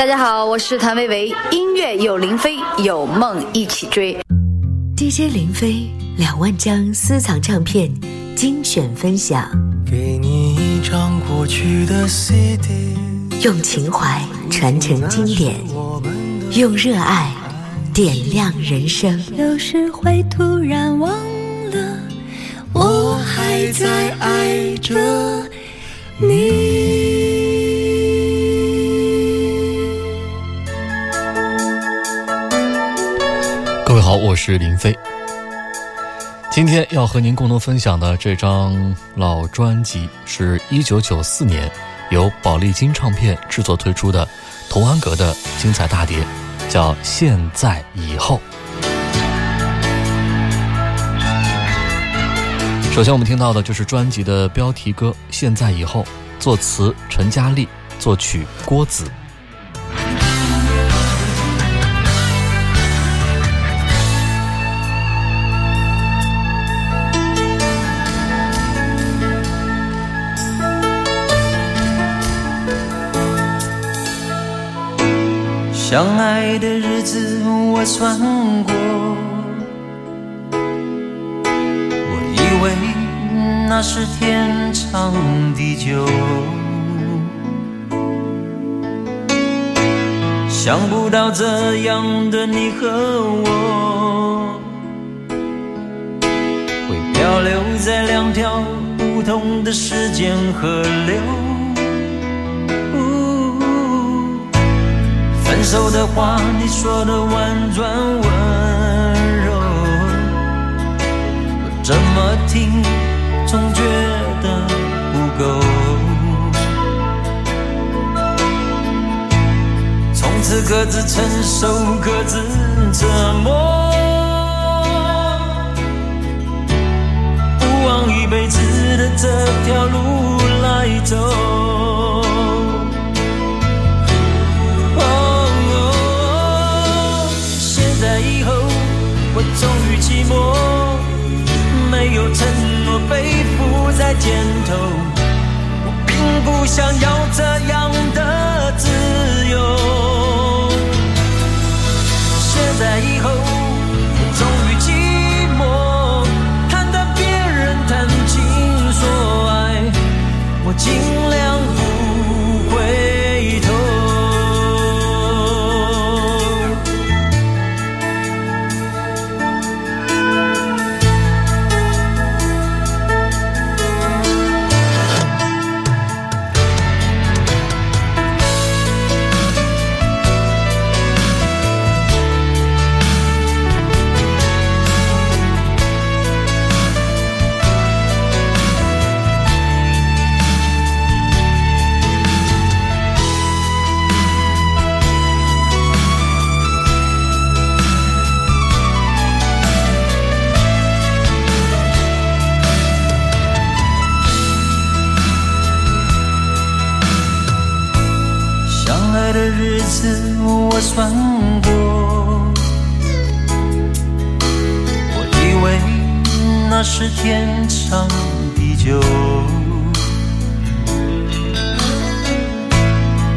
大家好，我是谭维维，音乐有林飞，有梦一起追。DJ 林飞两万张私藏唱片精选分享，给你一张过去的 CD，用情怀传承经典，用热爱点亮人生。有时会突然忘了，我还在爱着你。好，我是林飞。今天要和您共同分享的这张老专辑，是一九九四年由宝丽金唱片制作推出的童安格的精彩大碟，叫《现在以后》。首先，我们听到的就是专辑的标题歌《现在以后》，作词陈嘉丽，作曲郭子。相爱的日子我算过，我以为那是天长地久，想不到这样的你和我，会漂流在两条不同的时间河流。分手的话，你说的婉转温柔，我怎么听总觉得不够。从此各自承受各自折磨，不枉一辈子的这条路来走。寞，没有承诺背负在肩头。我并不想要这样的自由。现在以后，我终于寂寞，看到别人谈情说爱，我次我。算过，我以为那是天长地久，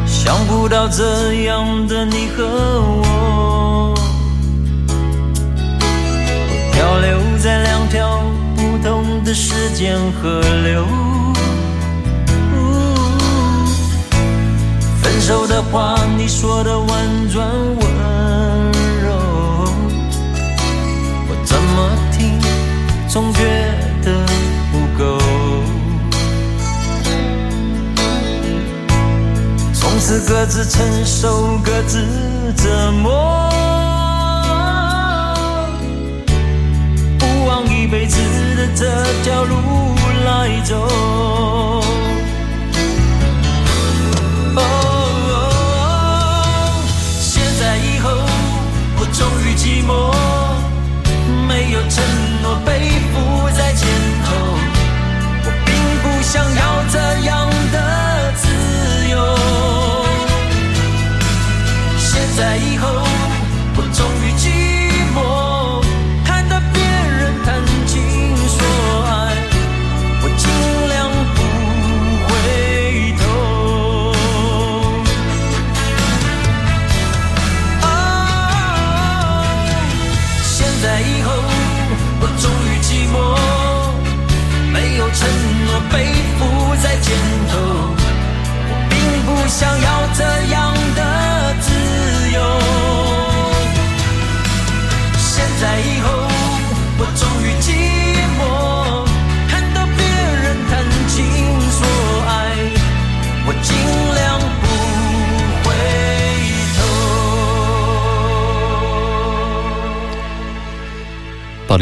想不到这样的你和我，我漂流在两条不同的时间河流。手的话，你说的婉转温柔，我怎么听总觉得不够。从此各自承受各自折磨，不枉一辈子的这条路来走。寂寞，没有承诺背负在肩头，我并不想要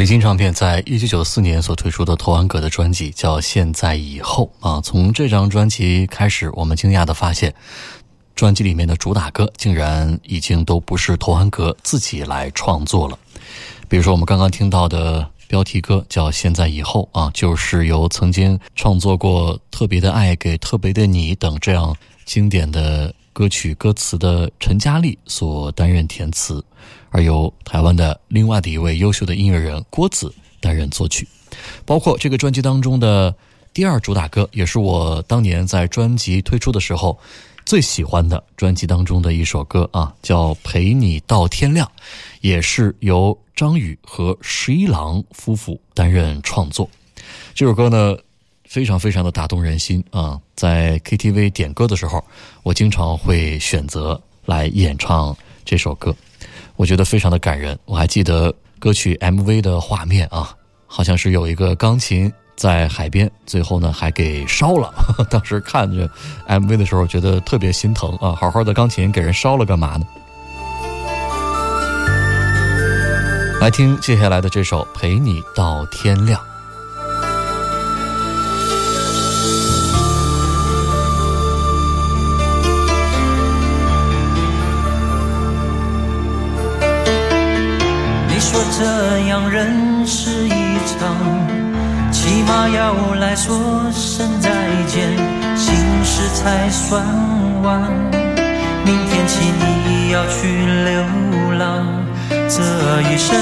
丽金唱片在一九九四年所推出的童安格的专辑叫《现在以后》啊，从这张专辑开始，我们惊讶的发现，专辑里面的主打歌竟然已经都不是童安格自己来创作了。比如说，我们刚刚听到的标题歌叫《现在以后》啊，就是由曾经创作过《特别的爱给特别的你》等这样经典的歌曲歌词的陈嘉丽所担任填词。而由台湾的另外的一位优秀的音乐人郭子担任作曲，包括这个专辑当中的第二主打歌，也是我当年在专辑推出的时候最喜欢的专辑当中的一首歌啊，叫《陪你到天亮》，也是由张宇和十一郎夫妇担任创作。这首歌呢，非常非常的打动人心啊，在 KTV 点歌的时候，我经常会选择来演唱这首歌。我觉得非常的感人，我还记得歌曲 MV 的画面啊，好像是有一个钢琴在海边，最后呢还给烧了。当时看着 MV 的时候，觉得特别心疼啊，好好的钢琴给人烧了干嘛呢？来听接下来的这首《陪你到天亮》。这样认识一场，起码要来说声再见，心事才算完。明天起你要去流浪，这一生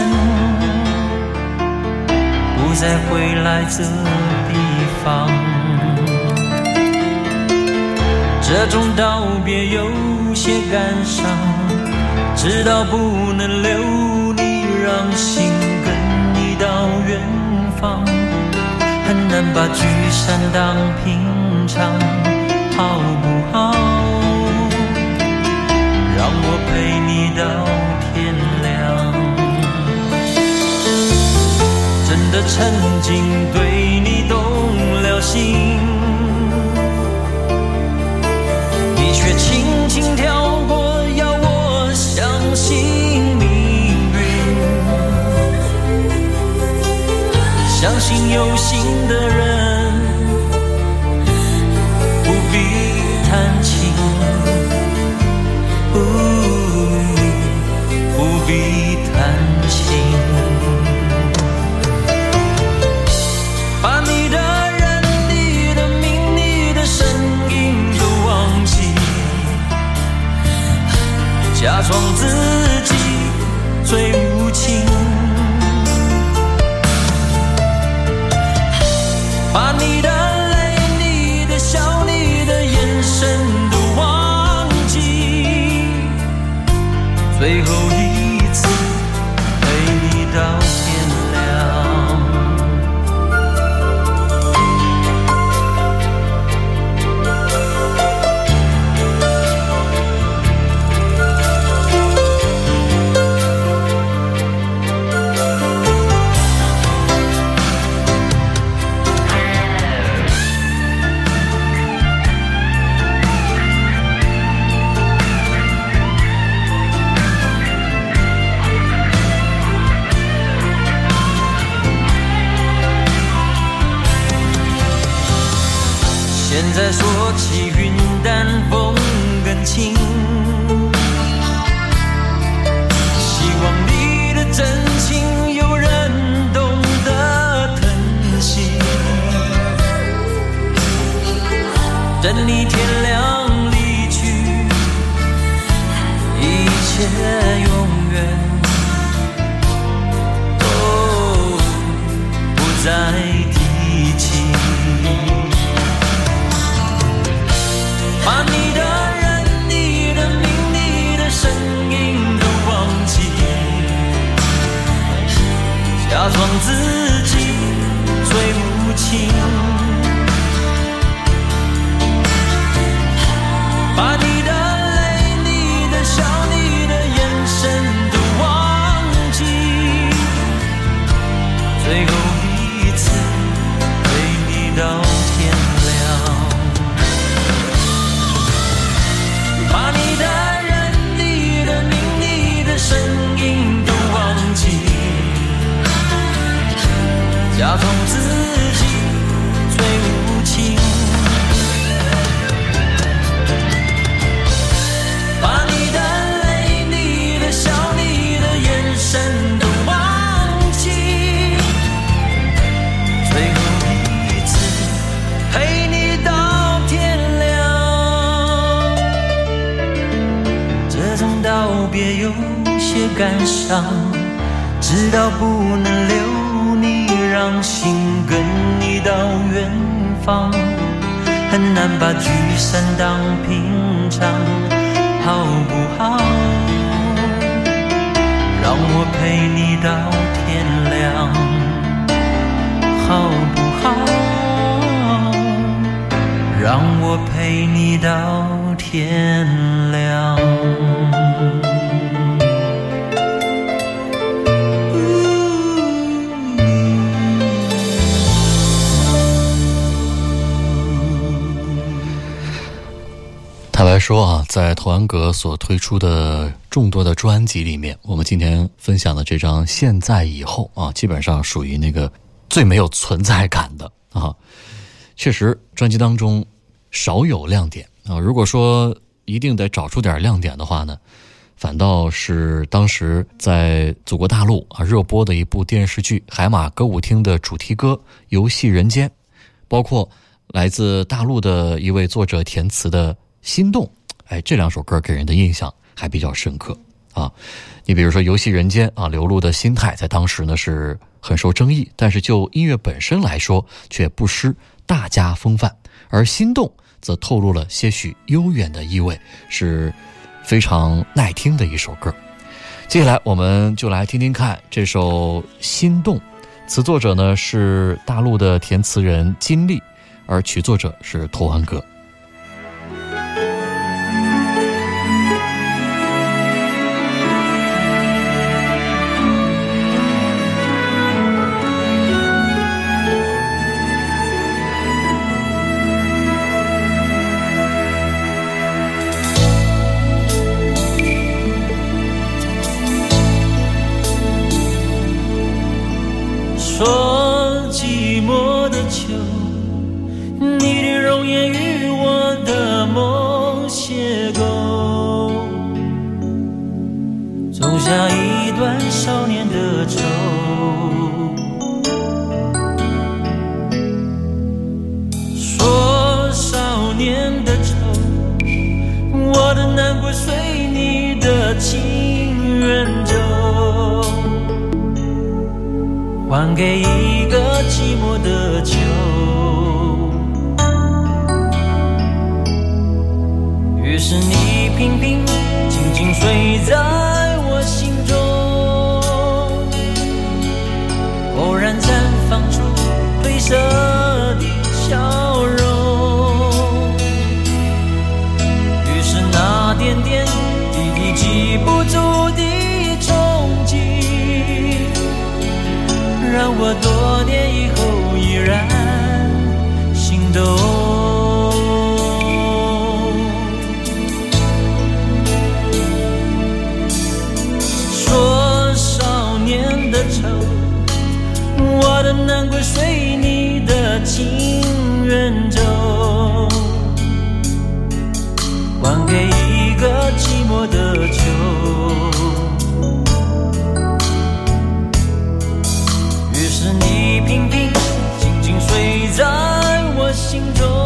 不再回来这地方。这种道别有些感伤，知道不能留。让心跟你到远方，很难把聚散当平常，好不好？让我陪你到天亮。真的曾经对你动了心，你却轻轻跳过，要我相信。相信有心的人。亮坦白说啊，在童安格所推出的众多的专辑里面，我们今天分享的这张《现在以后》啊，基本上属于那个最没有存在感的啊。确实，专辑当中少有亮点。啊，如果说一定得找出点亮点的话呢，反倒是当时在祖国大陆啊热播的一部电视剧《海马歌舞厅》的主题歌《游戏人间》，包括来自大陆的一位作者填词的《心动》，哎，这两首歌给人的印象还比较深刻啊。你比如说《游戏人间》啊，流露的心态在当时呢是很受争议，但是就音乐本身来说却不失大家风范，而《心动》。则透露了些许悠远的意味，是非常耐听的一首歌。接下来，我们就来听听看这首《心动》，词作者呢是大陆的填词人金立，而曲作者是童安格。说寂寞的秋你的容颜与我的梦邂逅种下一段少年的愁说少年的愁我的难过随你的情缘还给一个寂寞的秋，于是你平平静静睡着。多年以后依然心动。说少年的愁，我的难归随你的情远走，还给一个寂寞的心中，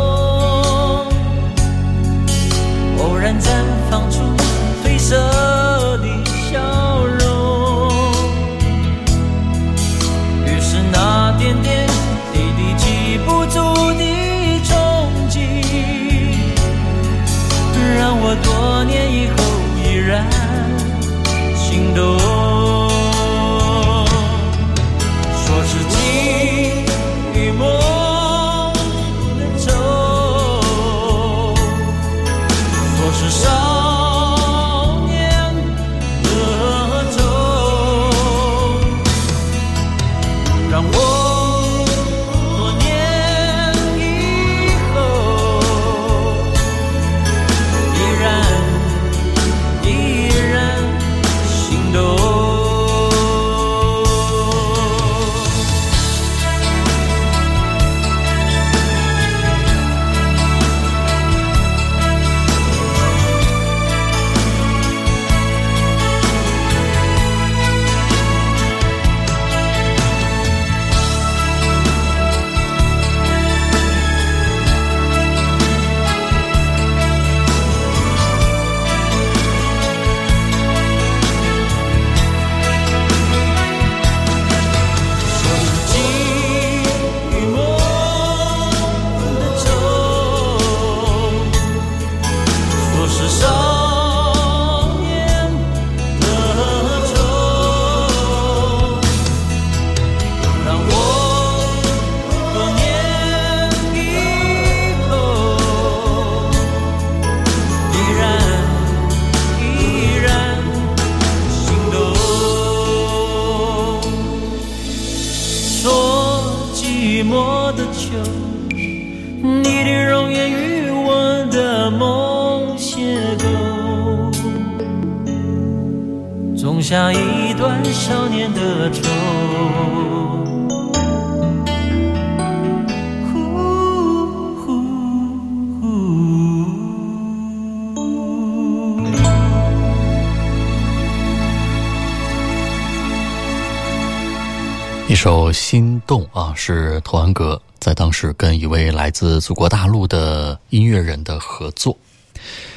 是童安格在当时跟一位来自祖国大陆的音乐人的合作。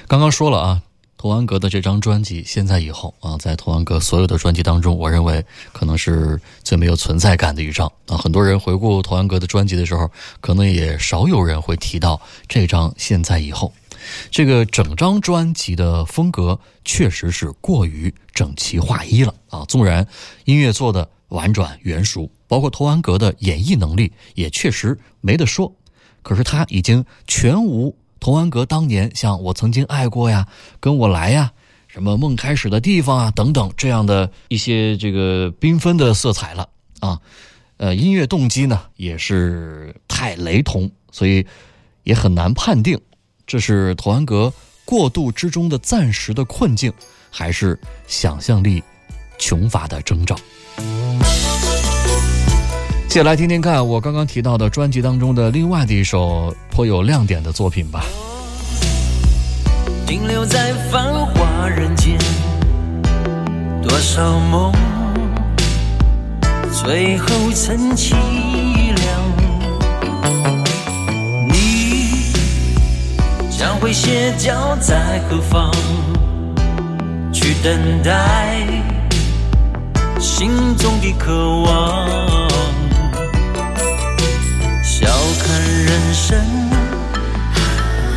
刚刚说了啊，童安格的这张专辑《现在以后》啊，在童安格所有的专辑当中，我认为可能是最没有存在感的一张啊。很多人回顾童安格的专辑的时候，可能也少有人会提到这张《现在以后》。这个整张专辑的风格确实是过于整齐划一了啊！纵然音乐做的婉转圆熟，包括童安格的演绎能力也确实没得说，可是他已经全无童安格当年像我曾经爱过呀、跟我来呀、什么梦开始的地方啊等等这样的一些这个缤纷的色彩了啊！呃，音乐动机呢也是太雷同，所以也很难判定。这是童安格过渡之中的暂时的困境，还是想象力穷乏的征兆？接下来听听看我刚刚提到的专辑当中的另外的一首颇有亮点的作品吧。停留在繁华人间，多少梦，最后成凄凉。将会歇脚在何方？去等待心中的渴望。看人生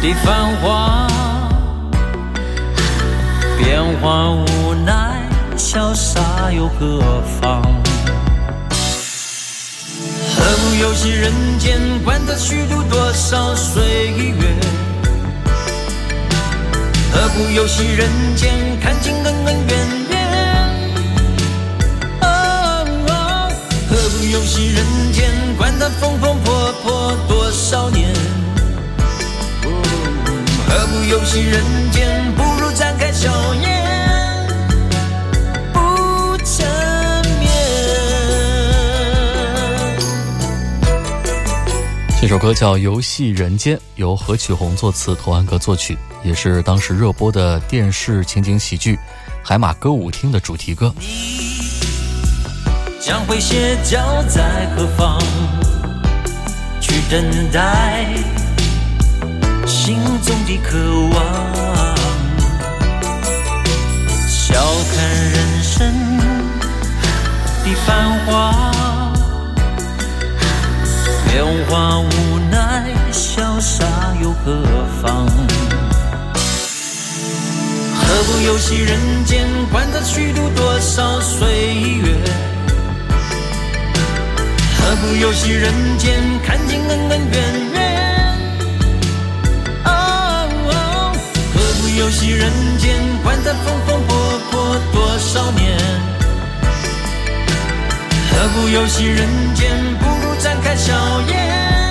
的繁华，变化无奈，潇洒又何妨？何不游戏人间，管他虚度多少岁月？何不游戏人间，看尽恩恩怨怨？游戏人间，管他风风破破多少年？何不游戏人间，不如展开笑颜，不缠绵。这首歌叫《游戏人间》，由何启宏作词，童安格作曲。也是当时热播的电视情景喜剧《海马歌舞厅》的主题歌。将会歇脚在何方？去等待心中的渴望。笑看人生的繁华，变化无奈，潇洒又何妨？何不游戏人间，管他虚度多少岁月？何不游戏人间，看尽恩恩怨怨？哦何不游戏人间，管他风风波波多少年？何不游戏人间，不如展开笑颜。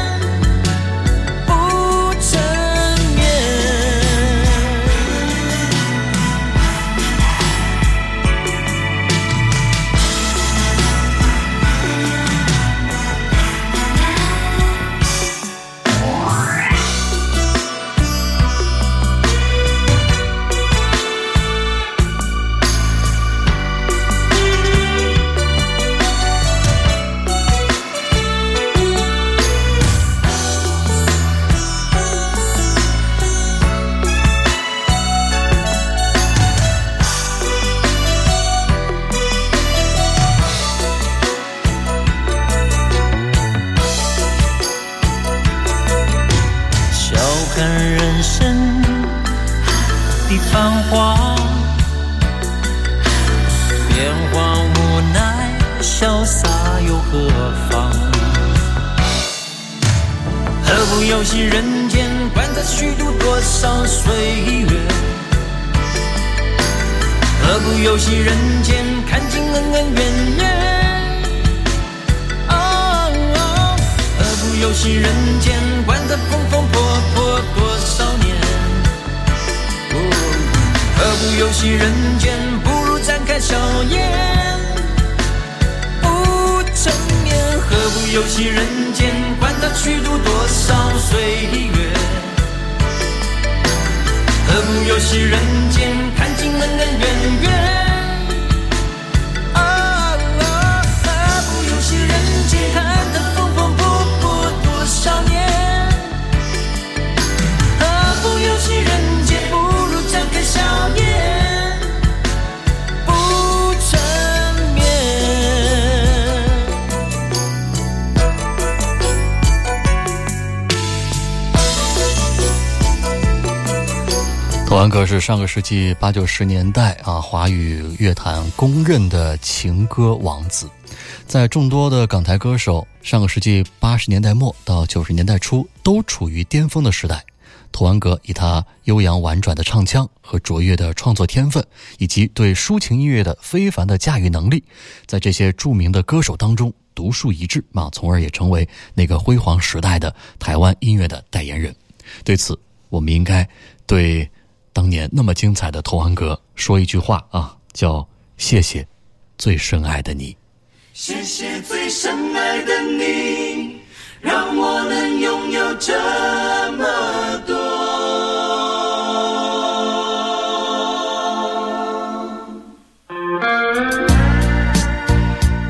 洒又何妨？何不游戏人间，管他虚度多少岁月？何不游戏人间，看尽恩恩怨怨？哦，何不游戏人间，管他风风波波多少年？何不游戏人间，不如展开笑颜？何不游戏人间，管他虚度多少岁月？何不游戏人间，看尽恩恩怨怨？童安格是上个世纪八九十年代啊华语乐坛公认的情歌王子，在众多的港台歌手上个世纪八十年代末到九十年代初都处于巅峰的时代，童安格以他悠扬婉转的唱腔和卓越的创作天分，以及对抒情音乐的非凡的驾驭能力，在这些著名的歌手当中独树一帜啊，从而也成为那个辉煌时代的台湾音乐的代言人。对此，我们应该对。当年那么精彩的童安格说一句话啊，叫“谢谢最深爱的你”。谢谢最深爱的你，让我能拥有这么多。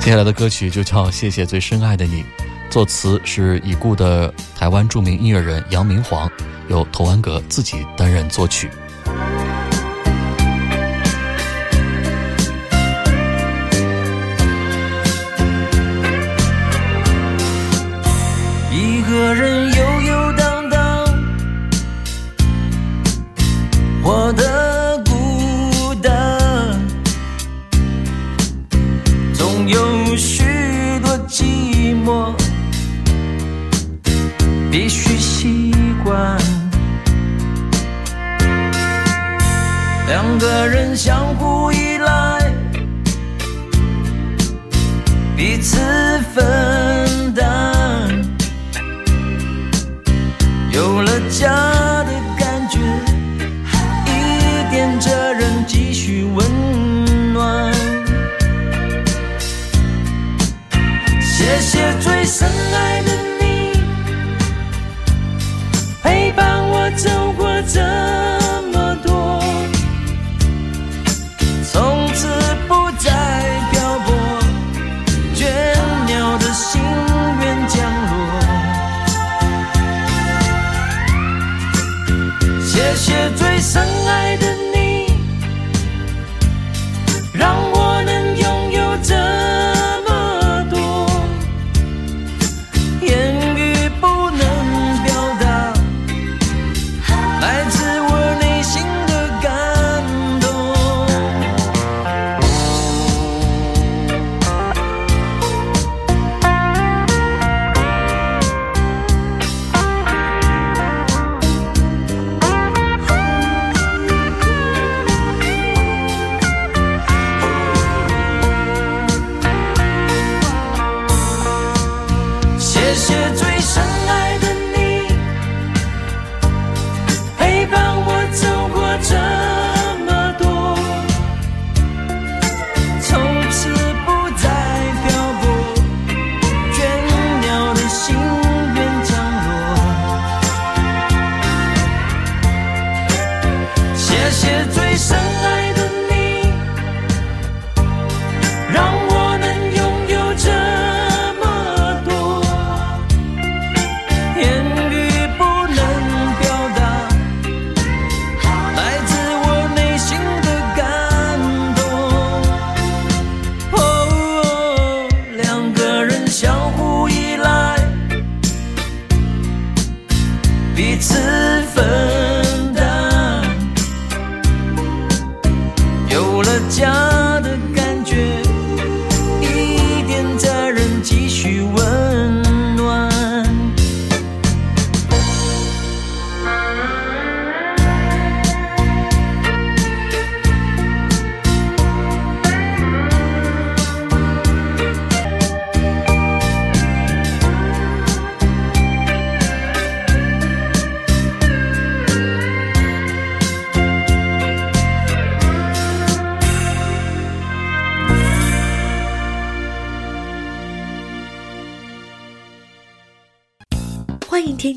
接下来的歌曲就叫《谢谢最深爱的你》，作词是已故的台湾著名音乐人杨明煌，由童安格自己担任作曲。 좀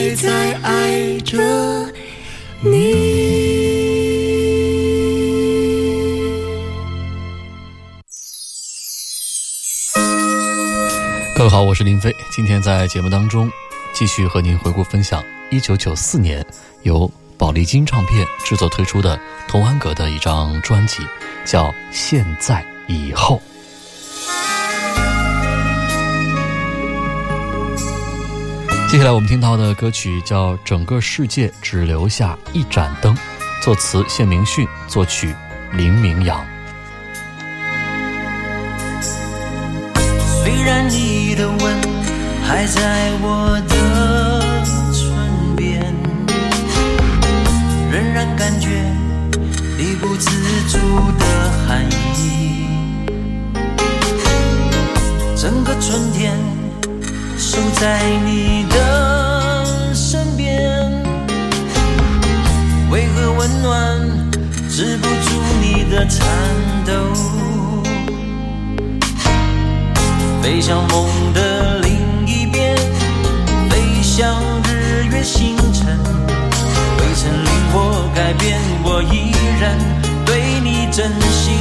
还在爱着你。各位好，我是林飞。今天在节目当中，继续和您回顾分享一九九四年由宝丽金唱片制作推出的童安格的一张专辑，叫《现在以后》。接下来我们听到的歌曲叫《整个世界只留下一盏灯》，作词谢明训，作曲林明阳。虽然你的吻还在我的唇边，仍然感觉你不自主的寒意。整个春天守在你颤抖？飞向梦的另一边，飞向日月星辰。未曾令我改变，我依然对你真心。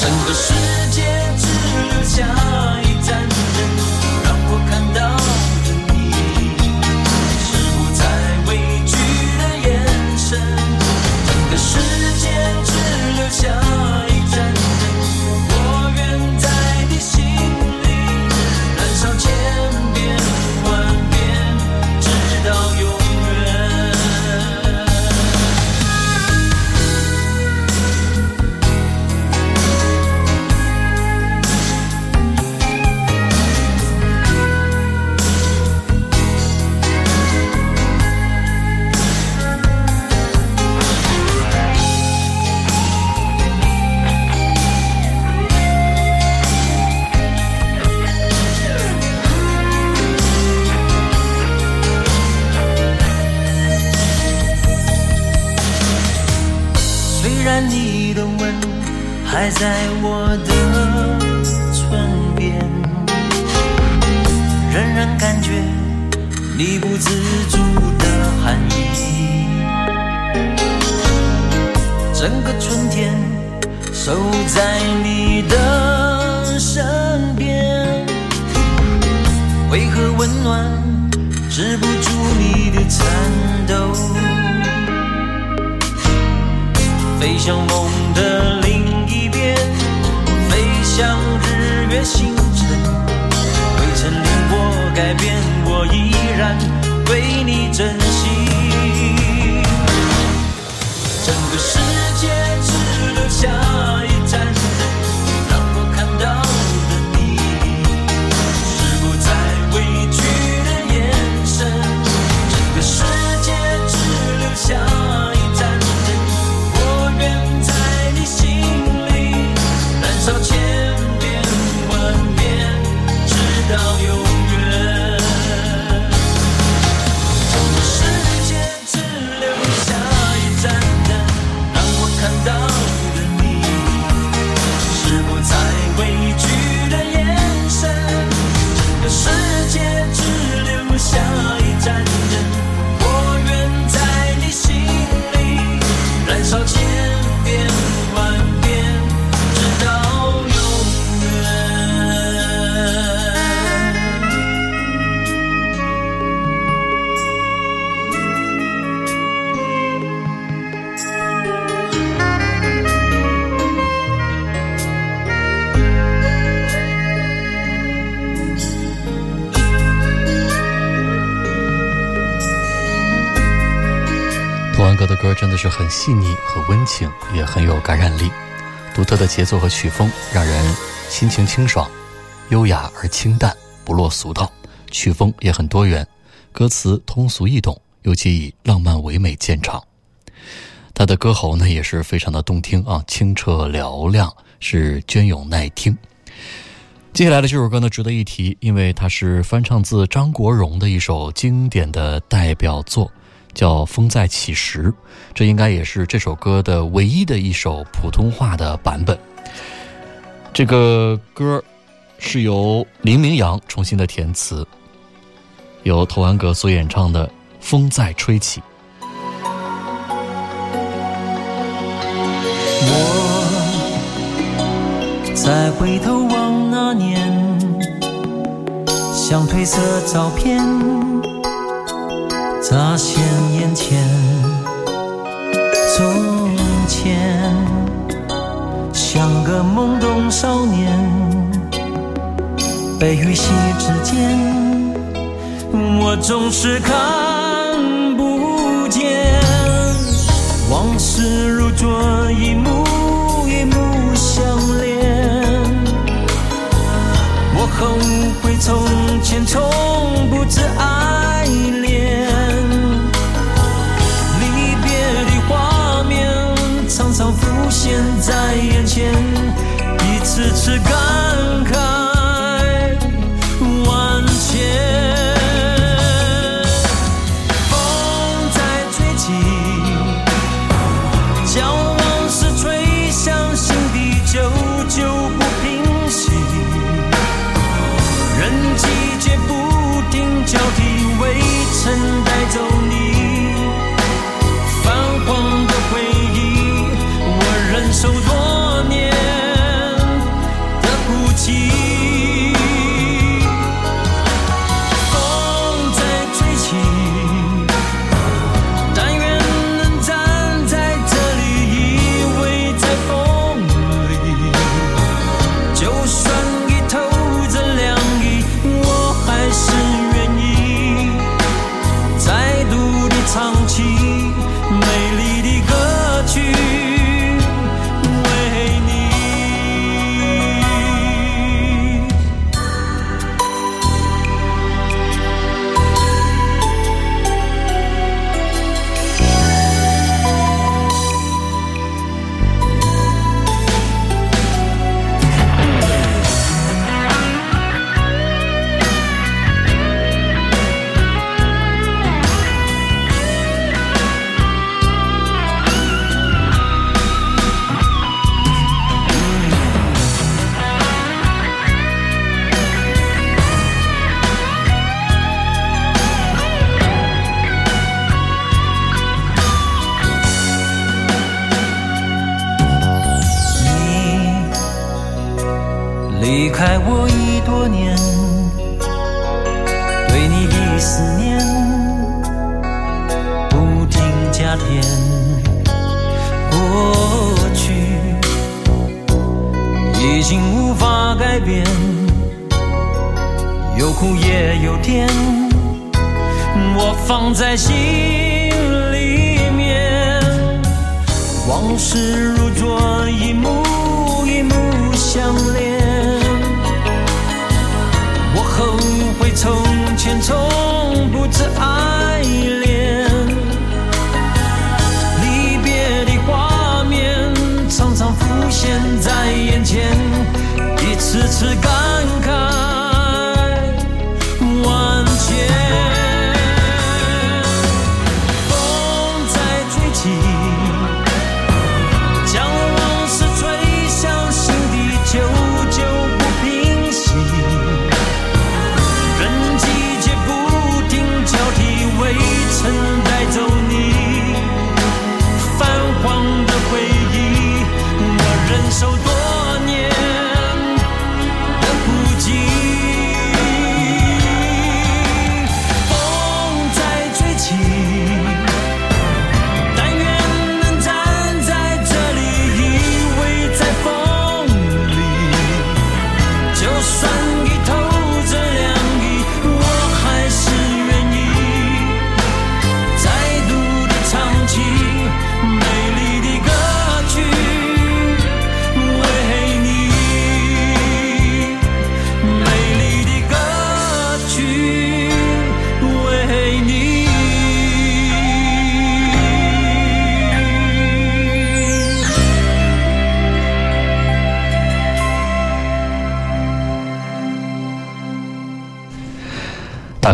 整个世界只留下还细腻、和温情，也很有感染力。独特的节奏和曲风让人心情清爽、优雅而清淡，不落俗套，曲风也很多元，歌词通俗易懂，尤其以浪漫唯美见长。他的歌喉呢也是非常的动听啊，清澈嘹亮，是隽永耐听。接下来的这首歌呢值得一提，因为它是翻唱自张国荣的一首经典的代表作，叫《风再起时》，这应该也是这首歌的唯一的一首普通话的版本。这个歌是由林明阳重新的填词，由头安格所演唱的《风在吹起》。我再回头望那年，像褪色照片乍现眼前。从前像个懵懂少年，悲与喜之间，我总是看不见。往事如昨，一幕一幕相连。我后悔从前从不知爱恋，现在眼前，一次次感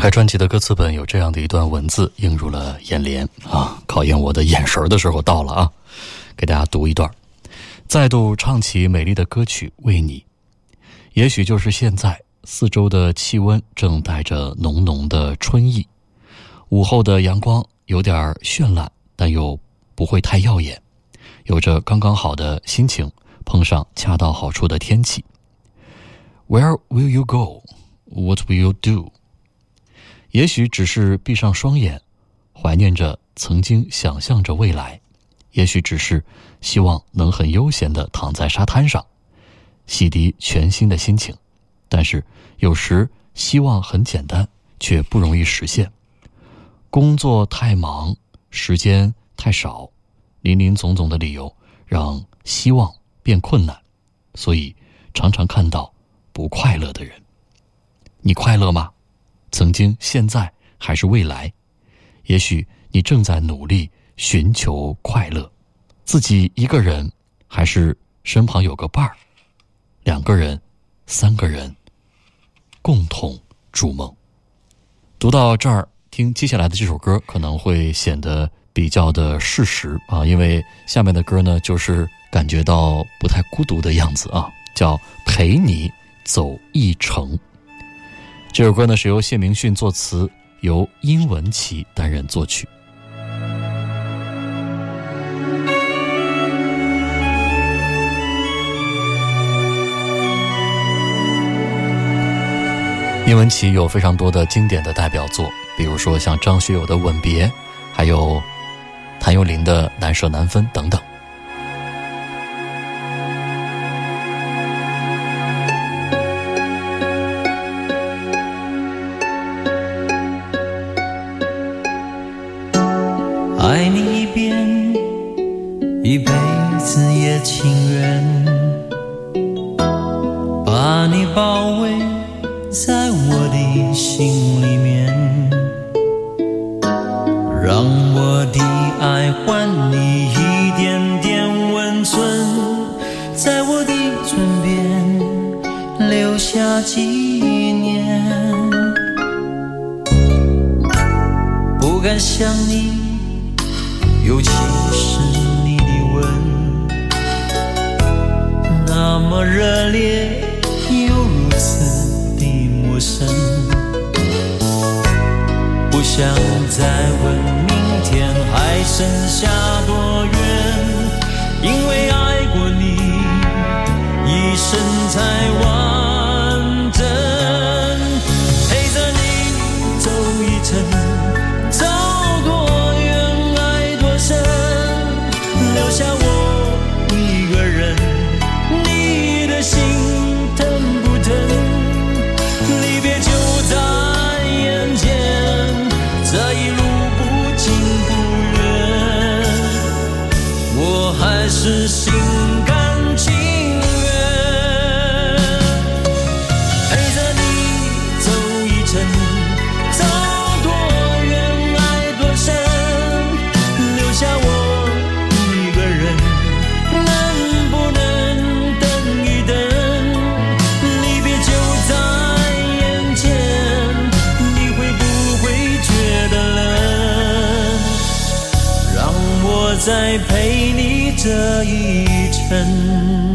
开专辑的歌词本，有这样的一段文字映入了眼帘啊！考验我的眼神的时候到了啊！给大家读一段，再度唱起美丽的歌曲为你。也许就是现在，四周的气温正带着浓浓的春意，午后的阳光有点绚烂，但又不会太耀眼，有着刚刚好的心情，碰上恰到好处的天气。Where will you go? What will you do? 也许只是闭上双眼，怀念着曾经，想象着未来；也许只是希望能很悠闲的躺在沙滩上，洗涤全新的心情。但是有时希望很简单，却不容易实现。工作太忙，时间太少，林林总总的理由让希望变困难，所以常常看到不快乐的人。你快乐吗？曾经、现在还是未来，也许你正在努力寻求快乐，自己一个人，还是身旁有个伴儿，两个人、三个人，共同筑梦。读到这儿，听接下来的这首歌可能会显得比较的适时啊，因为下面的歌呢，就是感觉到不太孤独的样子啊，叫《陪你走一程》。这首歌呢是由谢明训作词，由殷文琪担任作曲。殷文琪有非常多的经典的代表作，比如说像张学友的《吻别》，还有谭咏麟的《难舍难分》等等。在我的心里这一程。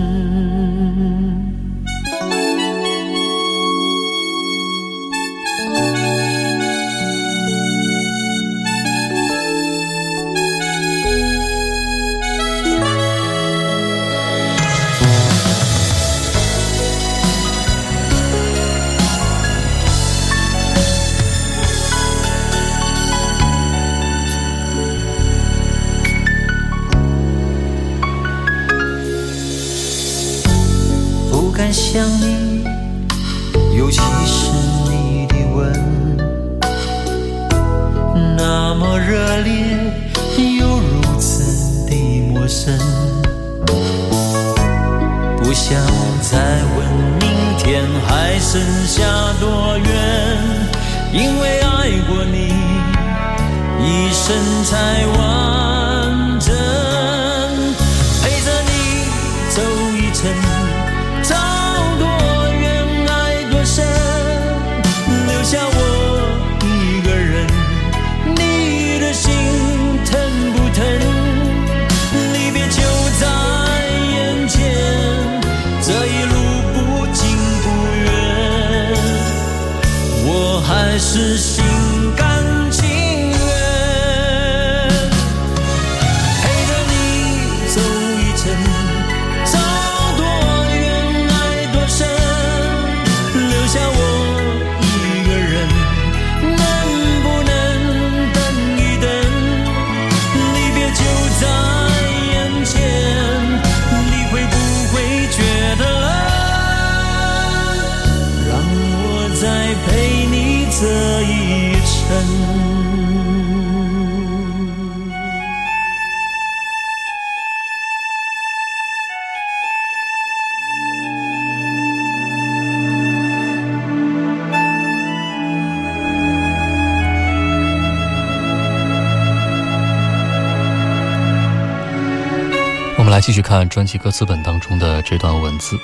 继续看专辑歌词本当中的这段文字：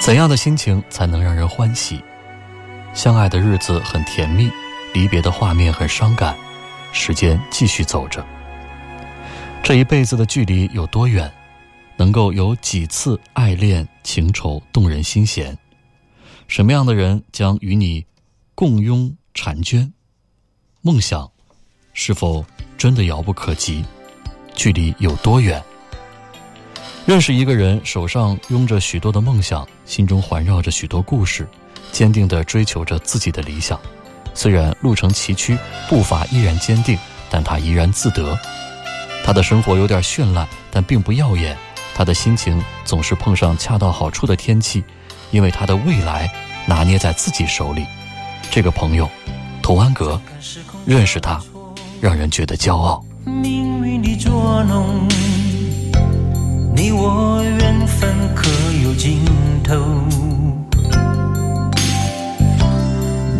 怎样的心情才能让人欢喜？相爱的日子很甜蜜，离别的画面很伤感。时间继续走着，这一辈子的距离有多远？能够有几次爱恋情仇动人心弦？什么样的人将与你共拥婵娟？梦想是否真的遥不可及？距离有多远？认识一个人，手上拥着许多的梦想，心中环绕着许多故事，坚定地追求着自己的理想。虽然路程崎岖，步伐依然坚定，但他怡然自得。他的生活有点绚烂，但并不耀眼。他的心情总是碰上恰到好处的天气，因为他的未来拿捏在自己手里。这个朋友，童安格，认识他，让人觉得骄傲。命运的捉弄，你我缘分可有尽头？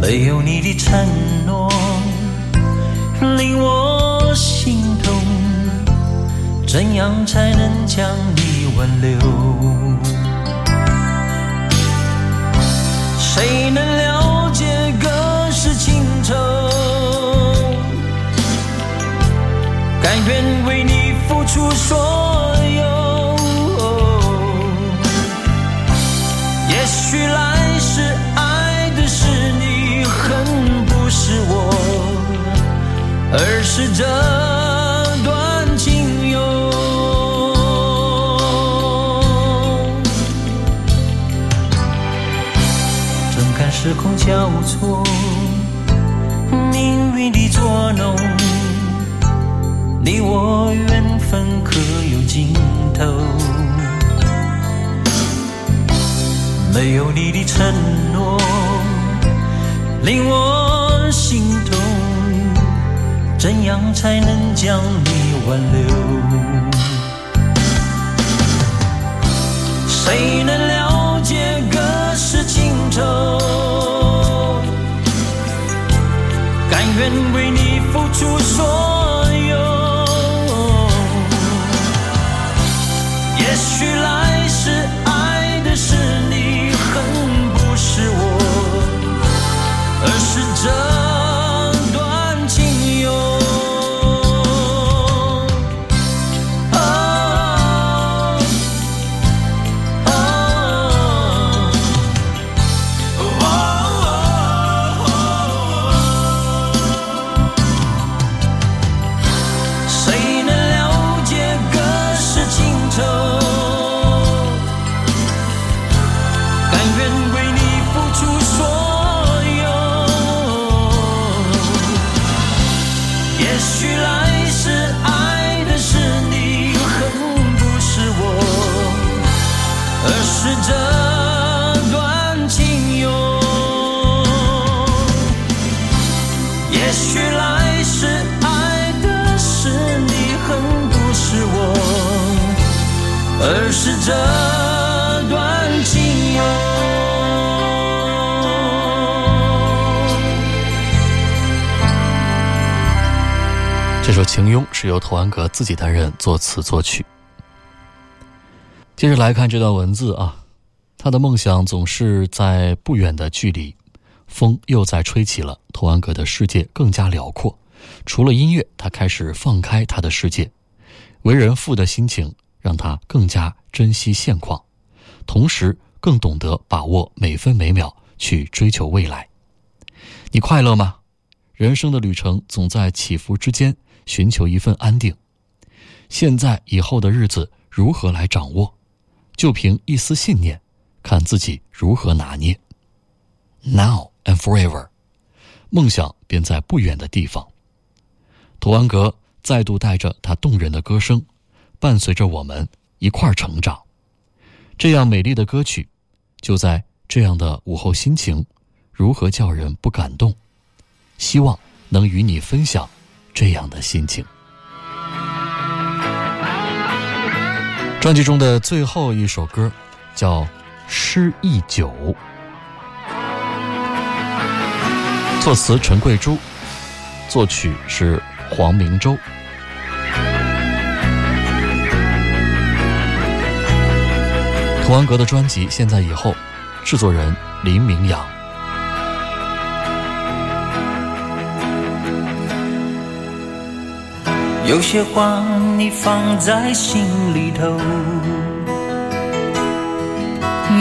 没有你的承诺，令我心痛。怎样才能将你挽留？谁能了解隔世情仇？愿为你付出所有。也许来世爱的是你，恨不是我，而是这段情由。怎看时空交错，命运的捉弄。你我缘分可有尽头？没有你的承诺，令我心痛。怎样才能将你挽留？谁能了解隔世情仇？甘愿为你付出所有。也许来世爱的是你，恨不是我，而是这安格自己担任作词作曲。接着来看这段文字啊，他的梦想总是在不远的距离。风又在吹起了，童安格的世界更加辽阔。除了音乐，他开始放开他的世界。为人父的心情让他更加珍惜现况，同时更懂得把握每分每秒去追求未来。你快乐吗？人生的旅程总在起伏之间寻求一份安定。现在以后的日子如何来掌握？就凭一丝信念，看自己如何拿捏。Now and forever，梦想便在不远的地方。图安格再度带着他动人的歌声，伴随着我们一块儿成长。这样美丽的歌曲，就在这样的午后心情，如何叫人不感动？希望能与你分享这样的心情。专辑中的最后一首歌叫《诗意酒》，作词陈桂珠，作曲是黄明洲。童安格的专辑《现在以后》，制作人林明阳。有些话你放在心里头，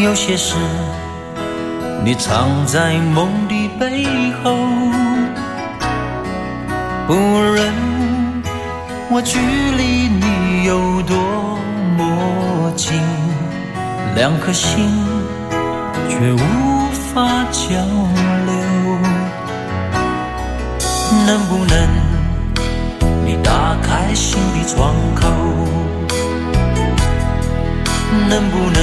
有些事你藏在梦的背后。不论我距离你有多么近，两颗心却无法交流，能不能？打开心的窗口，能不能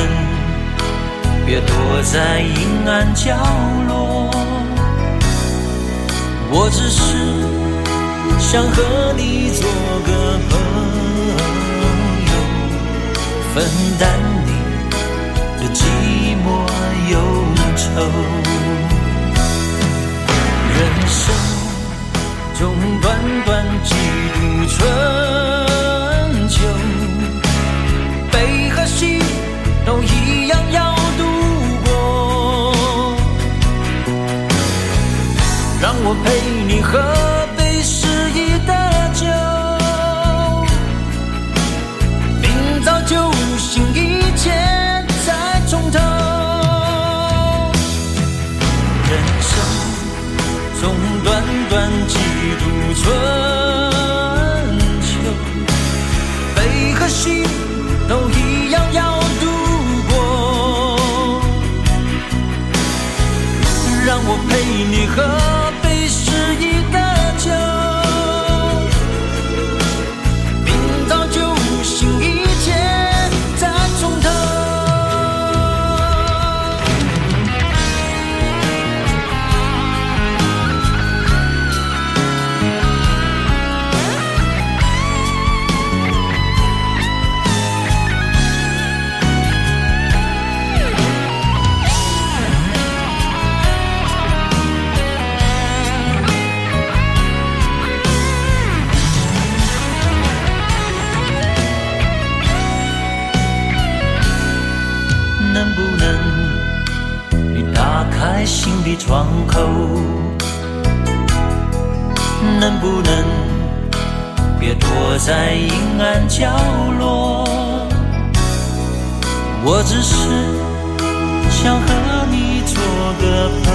别躲在阴暗角落？我只是想和你做个朋友，分担你的寂寞忧愁。人生。中短短春。在心里窗口，能不能别躲在阴暗角落？我只是想和你做个朋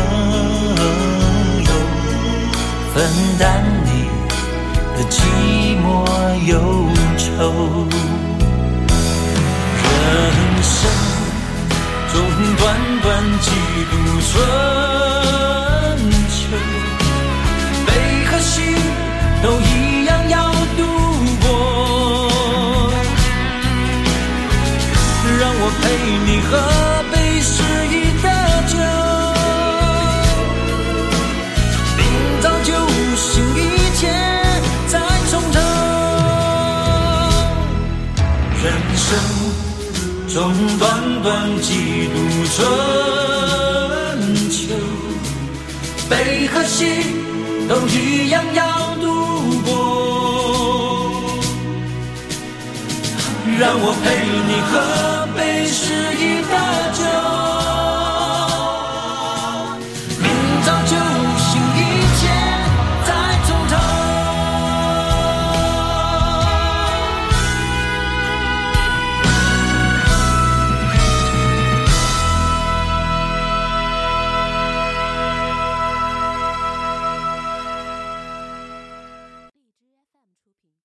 友，分担你的寂寞忧愁。人生中短短几度春秋，悲和喜。都一样要度过，让我陪你喝中短短几度春秋，悲和喜都一样要度过。让我陪你喝杯诗意的酒。